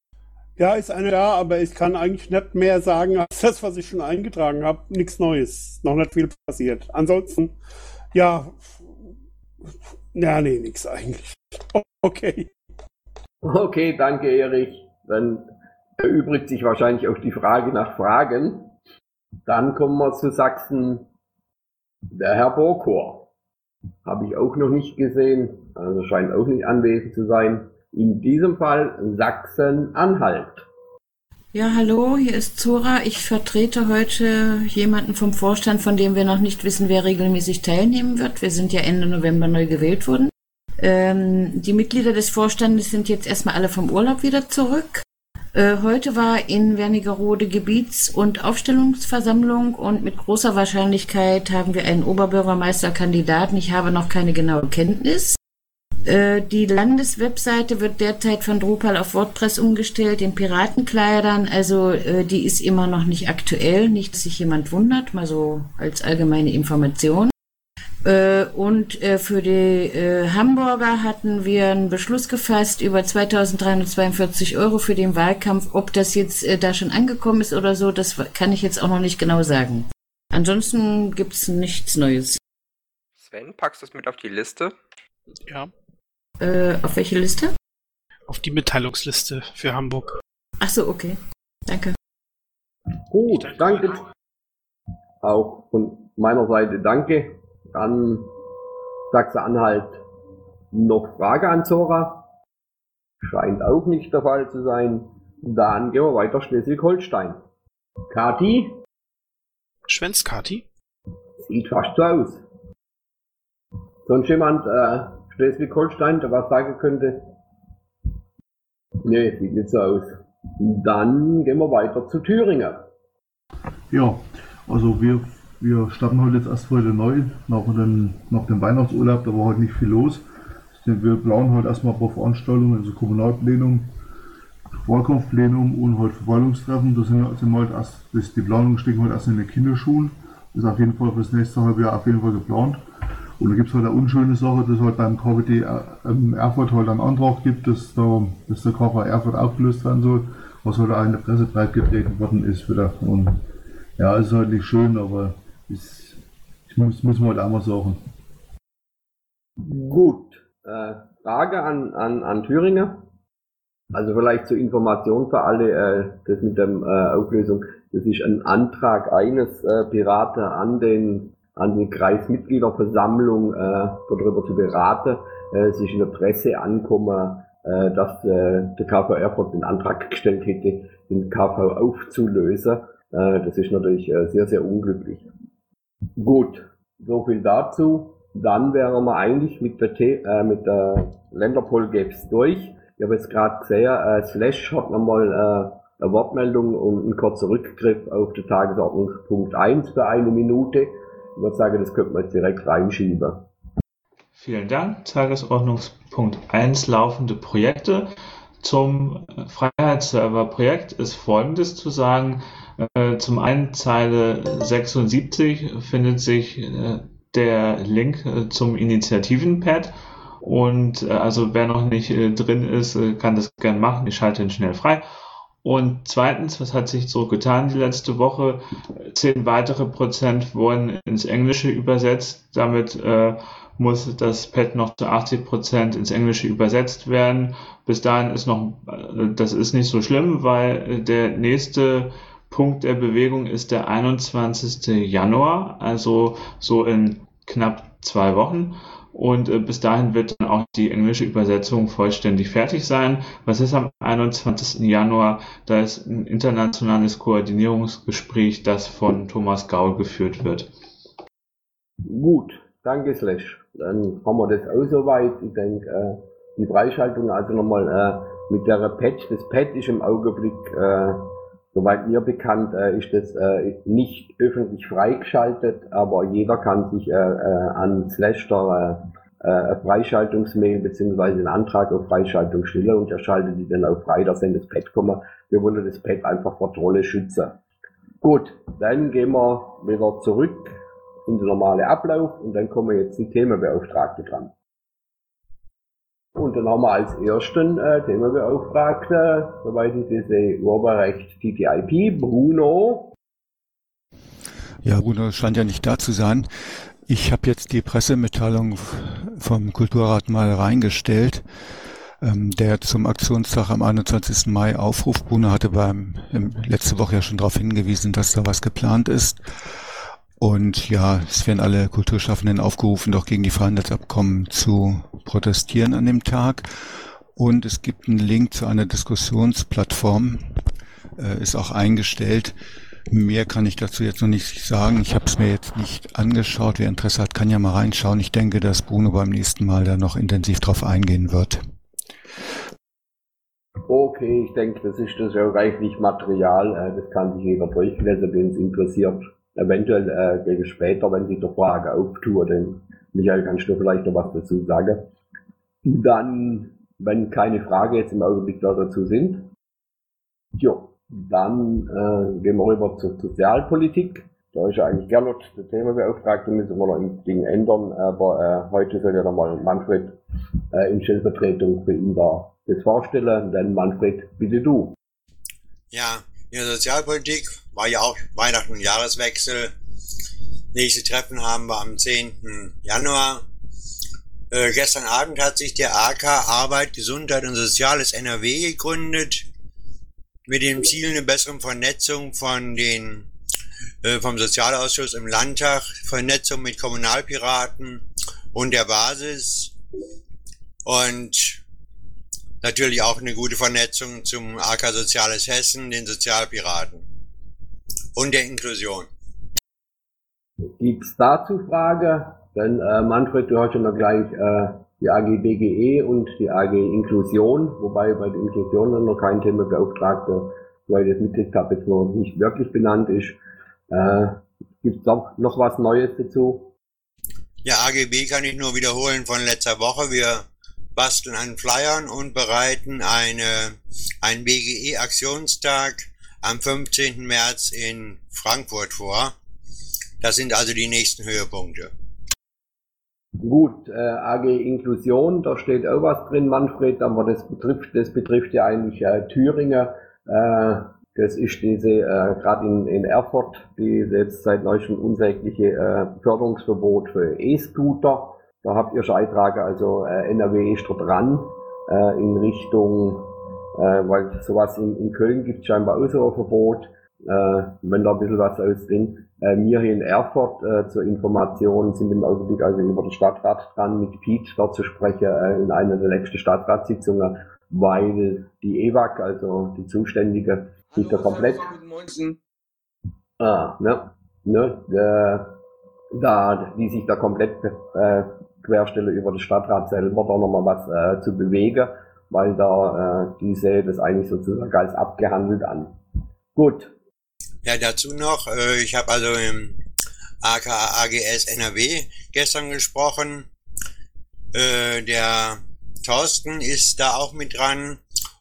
Ja, ist eine da, aber ich kann eigentlich nicht mehr sagen als das, was ich schon eingetragen habe. Nichts Neues. Noch nicht viel passiert. Ansonsten, ja, ja, nee, nichts eigentlich. Okay. Okay, danke, Erich. Dann erübrigt sich wahrscheinlich auch die Frage nach Fragen. Dann kommen wir zu Sachsen. Der Herr Borkor. Habe ich auch noch nicht gesehen. Also scheint auch nicht anwesend zu sein. In diesem Fall Sachsen-Anhalt. Ja, hallo, hier ist Zora. Ich vertrete heute jemanden vom Vorstand, von dem wir noch nicht wissen, wer regelmäßig teilnehmen wird. Wir sind ja Ende November neu gewählt worden. Ähm, die Mitglieder des Vorstandes sind jetzt erstmal alle vom Urlaub wieder zurück. Äh, heute war in Wernigerode Gebiets- und Aufstellungsversammlung und mit großer Wahrscheinlichkeit haben wir einen Oberbürgermeisterkandidaten. Ich habe noch keine genaue Kenntnis. Äh, die Landeswebseite wird derzeit von Drupal auf WordPress umgestellt in Piratenkleidern. Also äh, die ist immer noch nicht aktuell, nicht, dass sich jemand wundert, mal so als allgemeine Information. Äh, und äh, für die äh, Hamburger hatten wir einen Beschluss gefasst über 2342 Euro für den Wahlkampf. Ob das jetzt äh, da schon angekommen ist oder so, das kann ich jetzt auch noch nicht genau sagen. Ansonsten gibt's nichts Neues. Sven, packst du es mit auf die Liste? Ja. Äh, auf welche Liste? Auf die Mitteilungsliste für Hamburg. Ach so, okay. Danke. Gut, danke. Auch von meiner Seite danke. Dann Sachsen-Anhalt noch Frage an Zora. Scheint auch nicht der Fall zu sein. Dann gehen wir weiter Schleswig-Holstein. Kati? Schwänz Kati? Sieht fast so aus. Sonst jemand äh, Schleswig-Holstein, der was sagen könnte? Nee, sieht nicht so aus. Dann gehen wir weiter zu Thüringen. Ja, also wir, wir starten heute jetzt erst heute neu, nach dem, nach dem Weihnachtsurlaub, da war heute nicht viel los. Wir planen heute erstmal ein paar Veranstaltungen, also Kommunalplenum, Wahlkampfplenum und heute Verwaltungstreffen. Da sind, sind heute erst, das, die Planungen stecken heute erst in den Kinderschuhen. Das ist auf jeden Fall für das nächste halbe Jahr auf jeden Fall geplant. Und da gibt es halt eine unschöne Sache, dass halt beim KWD ähm, Erfurt halt einen Antrag gibt, dass, da, dass der KV Erfurt aufgelöst werden soll, was halt auch in der Presse breitgetreten worden ist wieder. Und ja, es ist halt nicht schön, aber ist, ich muss, muss man halt auch mal sagen. Gut. Äh, Frage an, an, an Thüringen. Also vielleicht zur Information für alle, äh, das mit der äh, Auflösung. Das ist ein Antrag eines äh, Piraten an den an die Kreismitgliederversammlung äh, darüber zu beraten. Äh, es ist in der Presse angekommen, äh, dass äh, der KV Erfurt den Antrag gestellt hätte, den KV aufzulösen. Äh, das ist natürlich äh, sehr, sehr unglücklich. Gut, so viel dazu. Dann wären wir eigentlich mit der, T äh, mit der Länderpol-Gaps durch. Ich habe jetzt gerade gesehen, äh, Slash hat nochmal äh, eine Wortmeldung und einen kurzen Rückgriff auf den Tagesordnungspunkt 1 für eine Minute. Ich würde sagen, das könnte man direkt reinschieben. Vielen Dank. Tagesordnungspunkt 1 laufende Projekte. Zum Freiheitsserver-Projekt ist Folgendes zu sagen. Äh, zum einen Zeile 76 findet sich äh, der Link äh, zum Initiativen-Pad. Und also wer noch nicht drin ist, kann das gern machen. Ich schalte ihn schnell frei. Und zweitens, was hat sich so getan die letzte Woche? Zehn weitere Prozent wurden ins Englische übersetzt. Damit äh, muss das Pad noch zu 80 Prozent ins Englische übersetzt werden. Bis dahin ist noch, das ist nicht so schlimm, weil der nächste Punkt der Bewegung ist der 21. Januar, also so in knapp zwei Wochen. Und äh, bis dahin wird dann auch die englische Übersetzung vollständig fertig sein. Was ist am 21. Januar? Da ist ein internationales Koordinierungsgespräch, das von Thomas Gaul geführt wird. Gut, danke Slash. Dann haben wir das auch soweit. Ich denke, äh, die Freischaltung, also nochmal äh, mit der Patch, das Pad ist im Augenblick, äh, soweit mir bekannt, äh, ist das äh, nicht öffentlich freigeschaltet, aber jeder kann sich äh, äh, an Slash der äh, äh, Freischaltungsmail beziehungsweise einen Antrag auf Freischaltung stellen und er schaltet die dann auch frei, dass dann das Pad kommen. Wir wollen das Pad einfach vor Trolle schützen. Gut, dann gehen wir wieder zurück in den normalen Ablauf und dann kommen jetzt die Themenbeauftragte dran. Und dann haben wir als ersten äh, Themenbeauftragten, soweit ich das sehe, Urheberrecht TTIP, Bruno. Ja, Bruno scheint ja nicht da zu sein. Ich habe jetzt die Pressemitteilung vom Kulturrat mal reingestellt, ähm, der zum Aktionstag am 21. Mai aufruft. Bruno hatte beim im, letzte Woche ja schon darauf hingewiesen, dass da was geplant ist. Und ja, es werden alle Kulturschaffenden aufgerufen, doch gegen die Freihandelsabkommen zu protestieren an dem Tag. Und es gibt einen Link zu einer Diskussionsplattform, äh, ist auch eingestellt. Mehr kann ich dazu jetzt noch nicht sagen. Ich habe es mir jetzt nicht angeschaut. Wer Interesse hat, kann ja mal reinschauen. Ich denke, dass Bruno beim nächsten Mal da noch intensiv drauf eingehen wird. Okay, ich denke, das ist das ja reichlich Material. Äh, das kann sich jeder durchlesen, den es interessiert eventuell äh, später, wenn sich der Frage auftut, denn Michael, kannst du vielleicht noch was dazu sagen? Dann, wenn keine Frage jetzt im Augenblick da dazu sind, ja, dann äh, gehen wir rüber zur Sozialpolitik. Da ist ja eigentlich Gernot der Themabeauftragte, müssen wir noch ein Ding ändern, aber äh, heute soll ja nochmal Manfred äh, in Stellvertretung für ihn da das vorstellen. Denn Manfred, bitte du. Ja, in der Sozialpolitik war ja auch Weihnachten und Jahreswechsel. Nächste Treffen haben wir am 10. Januar. Äh, gestern Abend hat sich der AK Arbeit, Gesundheit und Soziales NRW gegründet. Mit dem Ziel eine bessere Vernetzung von den, äh, vom Sozialausschuss im Landtag, Vernetzung mit Kommunalpiraten und der Basis. Und Natürlich auch eine gute Vernetzung zum AK Soziales Hessen, den Sozialpiraten und der Inklusion. Gibt's dazu Frage? Denn äh, Manfred, du hast ja noch gleich äh, die AG BGE und die AG Inklusion, wobei bei der Inklusion noch kein Themenbeauftragter, weil das mitgekriegt habe, jetzt noch nicht wirklich benannt ist. Äh, Gibt noch, noch was Neues dazu? Ja, AGB kann ich nur wiederholen von letzter Woche. Wir basteln an Flyern und bereiten eine, einen BGE-Aktionstag am 15. März in Frankfurt vor. Das sind also die nächsten Höhepunkte. Gut, äh, AG Inklusion, da steht auch was drin, Manfred, aber das betrifft, das betrifft ja eigentlich äh, Thüringer. Äh, das ist diese, äh, gerade in, in Erfurt, die jetzt seit neuestem unsägliche äh, Förderungsverbot für E-Scooter. Da habt ihr schon Eintrage, also äh, NRW ist da dran äh, in Richtung, äh, weil sowas in, in Köln gibt scheinbar auch so ein Verbot. Äh, wenn da ein bisschen was aus drin. Äh, wir hier in Erfurt äh, zur Information sind im Augenblick also über den Stadtrat dran, mit Piet dort zu sprechen äh, in einer der nächsten Stadtratssitzungen, weil die EWAG, also die Zuständige, sich da komplett ah, ne, ne, äh, da, die sich da komplett äh, querstelle über den Stadtrat selber da nochmal was äh, zu bewegen, weil da äh, die sehen das eigentlich sozusagen als abgehandelt an. Gut. Ja, dazu noch, äh, ich habe also im AKA AGS NRW gestern gesprochen. Äh, der Thorsten ist da auch mit dran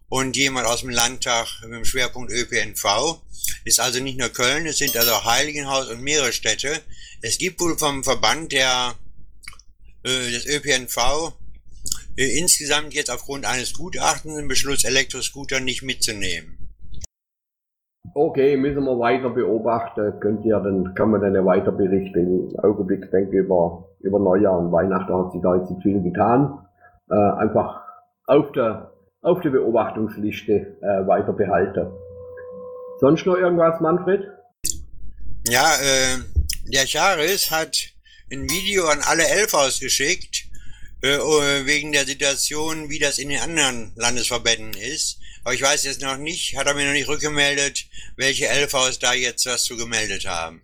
und jemand aus dem Landtag mit dem Schwerpunkt ÖPNV. Ist also nicht nur Köln, es sind also Heiligenhaus und mehrere Städte. Es gibt wohl vom Verband der äh, des ÖPNV äh, insgesamt jetzt aufgrund eines Gutachtens den Beschluss, Elektroscooter nicht mitzunehmen. Okay, müssen wir weiter beobachten. Könnt ihr dann, kann man dann weiter berichten. Im Augenblick denke ich über, über Neujahr und Weihnachten hat sich da jetzt nicht viel getan. Äh, einfach auf der, auf der Beobachtungsliste äh, weiter behalten. Sonst noch irgendwas, Manfred? Ja, äh, der Charis hat ein Video an alle Elf ausgeschickt äh, wegen der Situation, wie das in den anderen Landesverbänden ist. Aber ich weiß jetzt noch nicht, hat er mir noch nicht rückgemeldet, welche LVs da jetzt was zu gemeldet haben.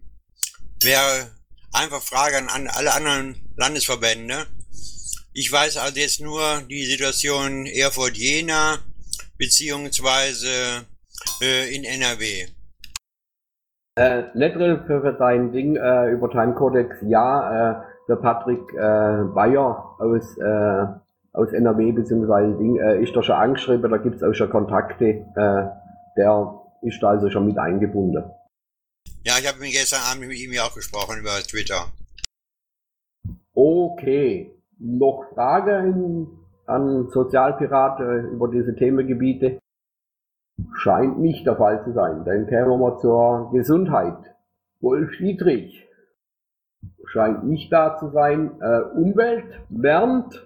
Wäre einfach Frage an alle anderen Landesverbände. Ich weiß also jetzt nur die Situation Erfurt-Jena beziehungsweise äh, in NRW. Äh, Nettrel für dein Ding äh, über Timecodex, ja, äh, der Patrick äh, Bayer aus, äh, aus NRW bzw. Ding äh, ist da schon angeschrieben, da gibt's auch schon Kontakte, äh, der ist da also schon mit eingebunden. Ja, ich habe gestern Abend mit ihm ja auch gesprochen über Twitter. Okay. Noch Fragen an Sozialpiraten über diese Themengebiete? Scheint nicht der Fall zu sein. Dann kämen wir mal zur Gesundheit. Wolf Dietrich scheint nicht da zu sein. Äh, Umwelt, Bernd.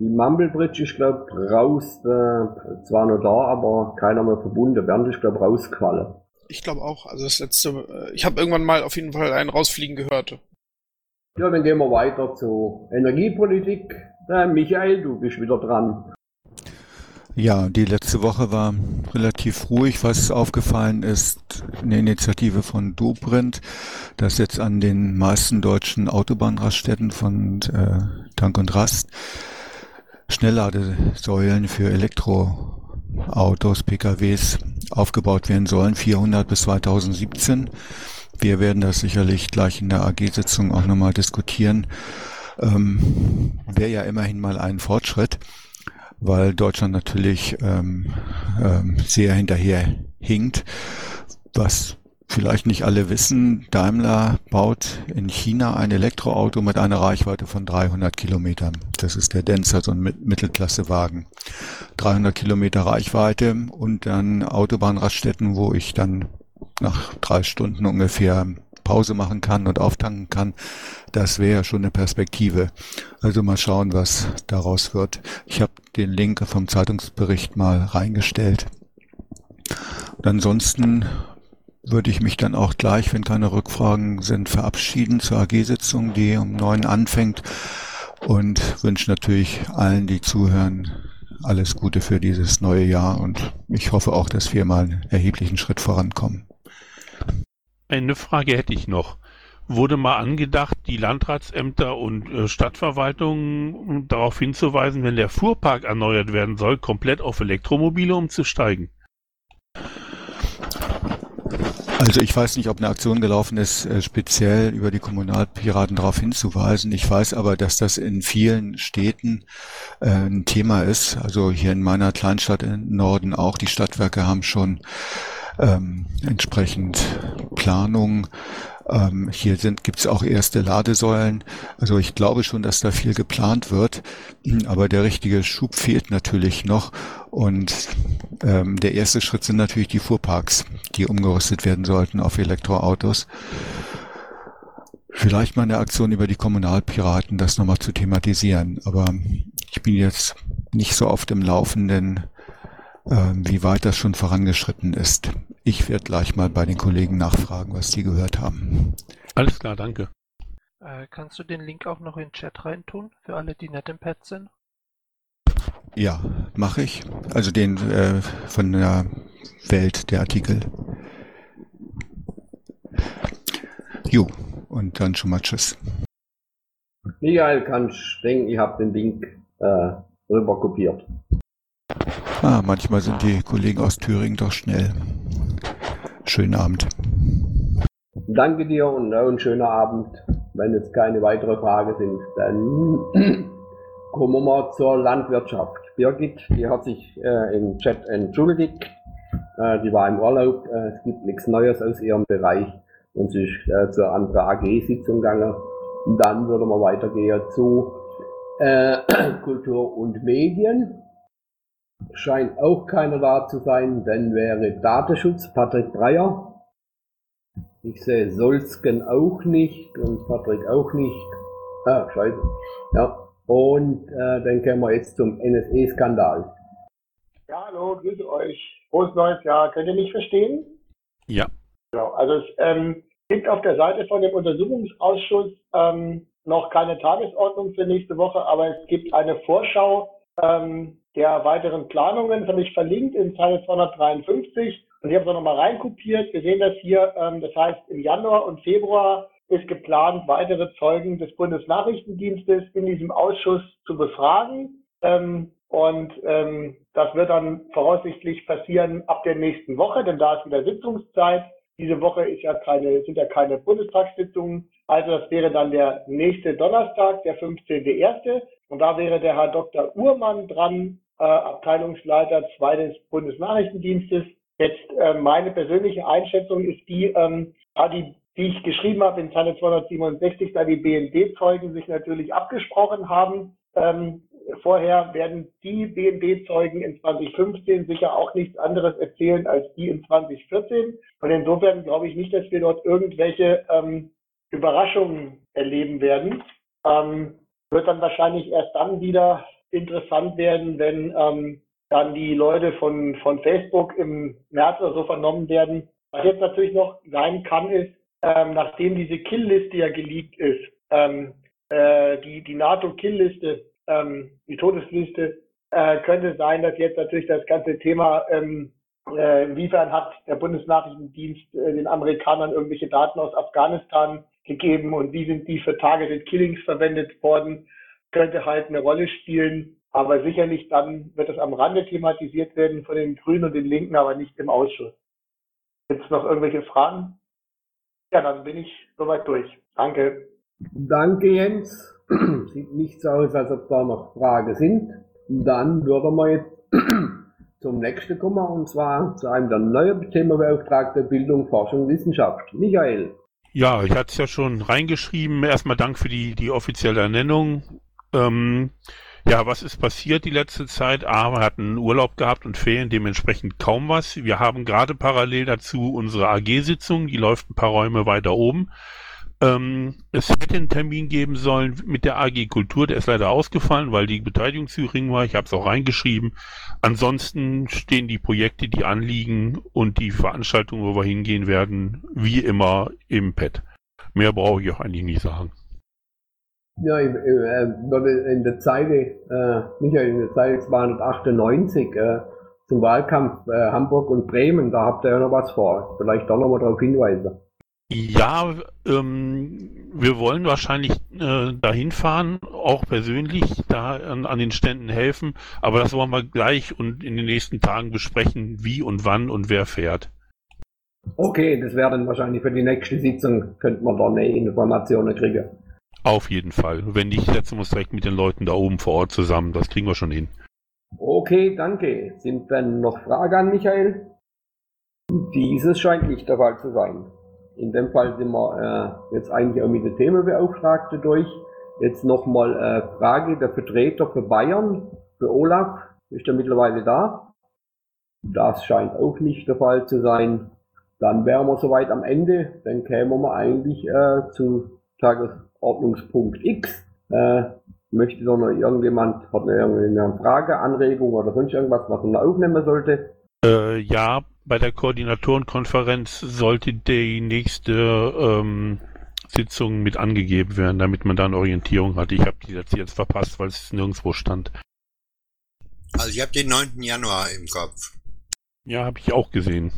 Die Mumblebridge ist, glaube raus. Äh, zwar noch da, aber keiner mehr verbunden. Bernd ist, glaube rausgefallen. Ich glaube auch. Also das letzte, äh, ich habe irgendwann mal auf jeden Fall einen rausfliegen gehört. Ja, dann gehen wir weiter zur Energiepolitik. Äh, Michael, du bist wieder dran. Ja, die letzte Woche war relativ ruhig. Was aufgefallen ist, eine Initiative von Dobrindt, dass jetzt an den meisten deutschen Autobahnraststätten von äh, Tank und Rast Schnellladesäulen für Elektroautos, PKWs aufgebaut werden sollen, 400 bis 2017. Wir werden das sicherlich gleich in der AG-Sitzung auch nochmal diskutieren. Ähm, Wäre ja immerhin mal ein Fortschritt, weil Deutschland natürlich ähm, ähm, sehr hinterher hinkt. Was vielleicht nicht alle wissen, Daimler baut in China ein Elektroauto mit einer Reichweite von 300 Kilometern. Das ist der Denzer, so ein Mittelklassewagen. 300 Kilometer Reichweite und dann Autobahnraststätten, wo ich dann nach drei Stunden ungefähr Pause machen kann und auftanken kann, das wäre schon eine Perspektive. Also mal schauen, was daraus wird. Ich habe den Link vom Zeitungsbericht mal reingestellt. Und ansonsten würde ich mich dann auch gleich, wenn keine Rückfragen sind, verabschieden zur AG-Sitzung, die um neun anfängt und wünsche natürlich allen, die zuhören, alles Gute für dieses neue Jahr und ich hoffe auch, dass wir mal einen erheblichen Schritt vorankommen. Eine Frage hätte ich noch. Wurde mal angedacht, die Landratsämter und äh, Stadtverwaltungen darauf hinzuweisen, wenn der Fuhrpark erneuert werden soll, komplett auf Elektromobile umzusteigen? Also ich weiß nicht, ob eine Aktion gelaufen ist, äh, speziell über die Kommunalpiraten darauf hinzuweisen. Ich weiß aber, dass das in vielen Städten äh, ein Thema ist. Also hier in meiner Kleinstadt im Norden auch. Die Stadtwerke haben schon ähm, entsprechend Planung. Ähm, hier sind gibt's auch erste Ladesäulen. Also ich glaube schon, dass da viel geplant wird, aber der richtige Schub fehlt natürlich noch. Und ähm, der erste Schritt sind natürlich die Fuhrparks, die umgerüstet werden sollten auf Elektroautos. Vielleicht mal eine Aktion über die Kommunalpiraten, das nochmal zu thematisieren. Aber ich bin jetzt nicht so oft im Laufenden, wie weit das schon vorangeschritten ist. Ich werde gleich mal bei den Kollegen nachfragen, was die gehört haben. Alles klar, danke. Äh, kannst du den Link auch noch in den Chat reintun, für alle, die nicht im Pad sind? Ja, mache ich. Also den äh, von der Welt, der Artikel. Jo, und dann schon mal Tschüss. Michael, kannst denken, ich habe den Link äh, rüber kopiert. Ah, manchmal sind die Kollegen aus Thüringen doch schnell. Schönen Abend. Danke dir und einen schönen Abend. Wenn jetzt keine weiteren Fragen sind, dann kommen wir zur Landwirtschaft. Birgit, die hat sich äh, im Chat entschuldigt. Äh, die war im Urlaub. Äh, es gibt nichts Neues aus ihrem Bereich und sie ist äh, zur anderen AG-Sitzung gegangen. Dann würde man weitergehen zu äh, Kultur und Medien. Scheint auch keiner da zu sein, dann wäre Datenschutz Patrick Breyer. Ich sehe Solsken auch nicht und Patrick auch nicht. Ah, scheiße. Ja. Und äh, dann kommen wir jetzt zum NSE-Skandal. Ja, hallo, grüße euch. Frohes neues Jahr. Könnt ihr mich verstehen? Ja. Genau. Also es ähm, gibt auf der Seite von dem Untersuchungsausschuss ähm, noch keine Tagesordnung für nächste Woche, aber es gibt eine Vorschau ähm, der weiteren Planungen. Das habe ich verlinkt in Zeile 253 und ich habe es auch nochmal reinkopiert. Wir sehen das hier. Ähm, das heißt, im Januar und Februar ist geplant, weitere Zeugen des Bundesnachrichtendienstes in diesem Ausschuss zu befragen. Ähm, und ähm, das wird dann voraussichtlich passieren ab der nächsten Woche, denn da ist wieder Sitzungszeit. Diese Woche ist ja keine, sind ja keine Bundestagssitzungen. Also das wäre dann der nächste Donnerstag, der 15.01. Und da wäre der Herr Dr. Uhrmann dran, äh, Abteilungsleiter 2 des Bundesnachrichtendienstes. Jetzt äh, meine persönliche Einschätzung ist die, ähm, die, die ich geschrieben habe in Zeile 267, da die BND-Zeugen sich natürlich abgesprochen haben, ähm, vorher werden die BND-Zeugen in 2015 sicher auch nichts anderes erzählen als die in 2014. Und insofern glaube ich nicht, dass wir dort irgendwelche ähm, Überraschungen erleben werden. Ähm, wird dann wahrscheinlich erst dann wieder interessant werden, wenn ähm, dann die Leute von, von Facebook im März oder so vernommen werden. Was jetzt natürlich noch sein kann, ist, ähm, nachdem diese Killliste ja geleakt ist, ähm, äh, die, die NATO-Killliste, ähm, die Todesliste, äh, könnte sein, dass jetzt natürlich das ganze Thema, ähm, äh, inwiefern hat der Bundesnachrichtendienst äh, den Amerikanern irgendwelche Daten aus Afghanistan gegeben und wie sind die für Targeted Killings verwendet worden, könnte halt eine Rolle spielen. Aber sicherlich dann wird es am Rande thematisiert werden von den Grünen und den Linken, aber nicht im Ausschuss. Gibt es noch irgendwelche Fragen? Ja, dann bin ich soweit durch. Danke. Danke, Jens. Sieht nicht so aus, als ob da noch Fragen sind. Dann würden wir jetzt zum nächsten kommen, und zwar zu einem der neuen Themenbeauftragten Bildung, Forschung, Wissenschaft. Michael. Ja, ich hatte es ja schon reingeschrieben. Erstmal Dank für die, die offizielle Ernennung. Ähm, ja, was ist passiert die letzte Zeit? A, wir hatten Urlaub gehabt und Ferien, dementsprechend kaum was. Wir haben gerade parallel dazu unsere AG-Sitzung, die läuft ein paar Räume weiter oben. Ähm, es hätte einen Termin geben sollen mit der AG Kultur, der ist leider ausgefallen, weil die Beteiligung zu gering war. Ich habe es auch reingeschrieben. Ansonsten stehen die Projekte, die anliegen und die Veranstaltungen, wo wir hingehen werden, wie immer im Pad. Mehr brauche ich auch eigentlich nicht sagen. Ja, äh, in der Zeile, äh, Michael, in der Zeile 298 äh, zum Wahlkampf äh, Hamburg und Bremen, da habt ihr ja noch was vor. Vielleicht da nochmal darauf hinweisen. Ja, ähm, wir wollen wahrscheinlich äh, dahin fahren, auch persönlich, da an, an, den Ständen helfen, aber das wollen wir gleich und in den nächsten Tagen besprechen, wie und wann und wer fährt. Okay, das wäre dann wahrscheinlich für die nächste Sitzung, könnte man da eine Informationen kriegen. Auf jeden Fall. Wenn nicht, setzen wir uns direkt mit den Leuten da oben vor Ort zusammen, das kriegen wir schon hin. Okay, danke. Sind dann noch Fragen an Michael? Dieses scheint nicht der Fall zu sein. In dem Fall sind wir äh, jetzt eigentlich auch mit der Themenbeauftragte durch. Jetzt nochmal äh, Frage der Vertreter für Bayern, für Olaf. Ist er mittlerweile da? Das scheint auch nicht der Fall zu sein. Dann wären wir soweit am Ende. Dann kämen wir eigentlich äh, zu Tagesordnungspunkt X. Äh, möchte doch noch irgendjemand, hat noch irgendeine Frage, Anregung oder sonst irgendwas, was man aufnehmen sollte? Äh, ja, bei der Koordinatorenkonferenz sollte die nächste ähm, Sitzung mit angegeben werden, damit man da eine Orientierung hat. Ich habe die jetzt, jetzt verpasst, weil es nirgendwo stand. Also ich habe den 9. Januar im Kopf. Ja, habe ich auch gesehen.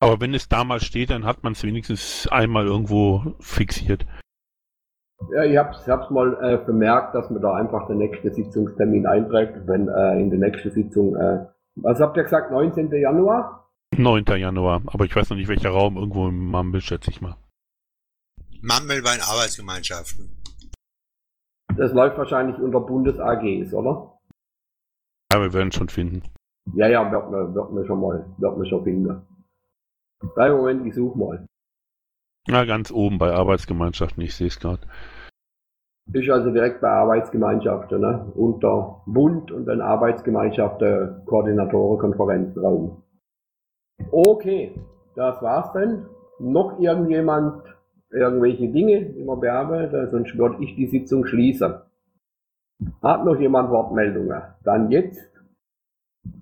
Aber wenn es damals steht, dann hat man es wenigstens einmal irgendwo fixiert. Ja, ich habe es mal äh, bemerkt, dass man da einfach den nächsten Sitzungstermin einträgt, wenn äh, in der nächsten Sitzung, äh, was habt ihr gesagt, 19. Januar? 9. Januar, aber ich weiß noch nicht welcher Raum, irgendwo im Mumble, schätze ich mal. Mumble bei den Arbeitsgemeinschaften. Das läuft wahrscheinlich unter Bundes-AGs, oder? Ja, wir werden es schon finden. Ja, ja, wird man, wird man schon mal, wird man schon finden. Drei Moment, ich suche mal. Na, ganz oben bei Arbeitsgemeinschaften, ich sehe es gerade. Ist also direkt bei Arbeitsgemeinschaften, ne? Unter Bund und dann Arbeitsgemeinschaften Koordinatorenkonferenzraum. Okay, das war's dann. Noch irgendjemand irgendwelche Dinge, die man sonst würde ich die Sitzung schließen. Hat noch jemand Wortmeldungen? Dann jetzt.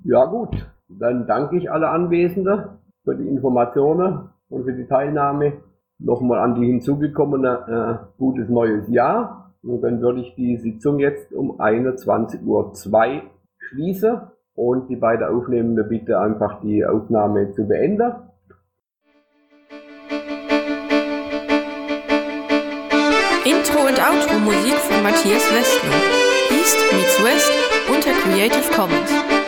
Ja gut, dann danke ich alle Anwesenden für die Informationen und für die Teilnahme. Nochmal an die hinzugekommene äh, gutes neues Jahr. Und dann würde ich die Sitzung jetzt um 21.02 Uhr schließen und die beiden Aufnehmenden bitte einfach die Aufnahme zu beenden. Intro und Outro Musik von Matthias Westner. East meets West unter Creative Commons.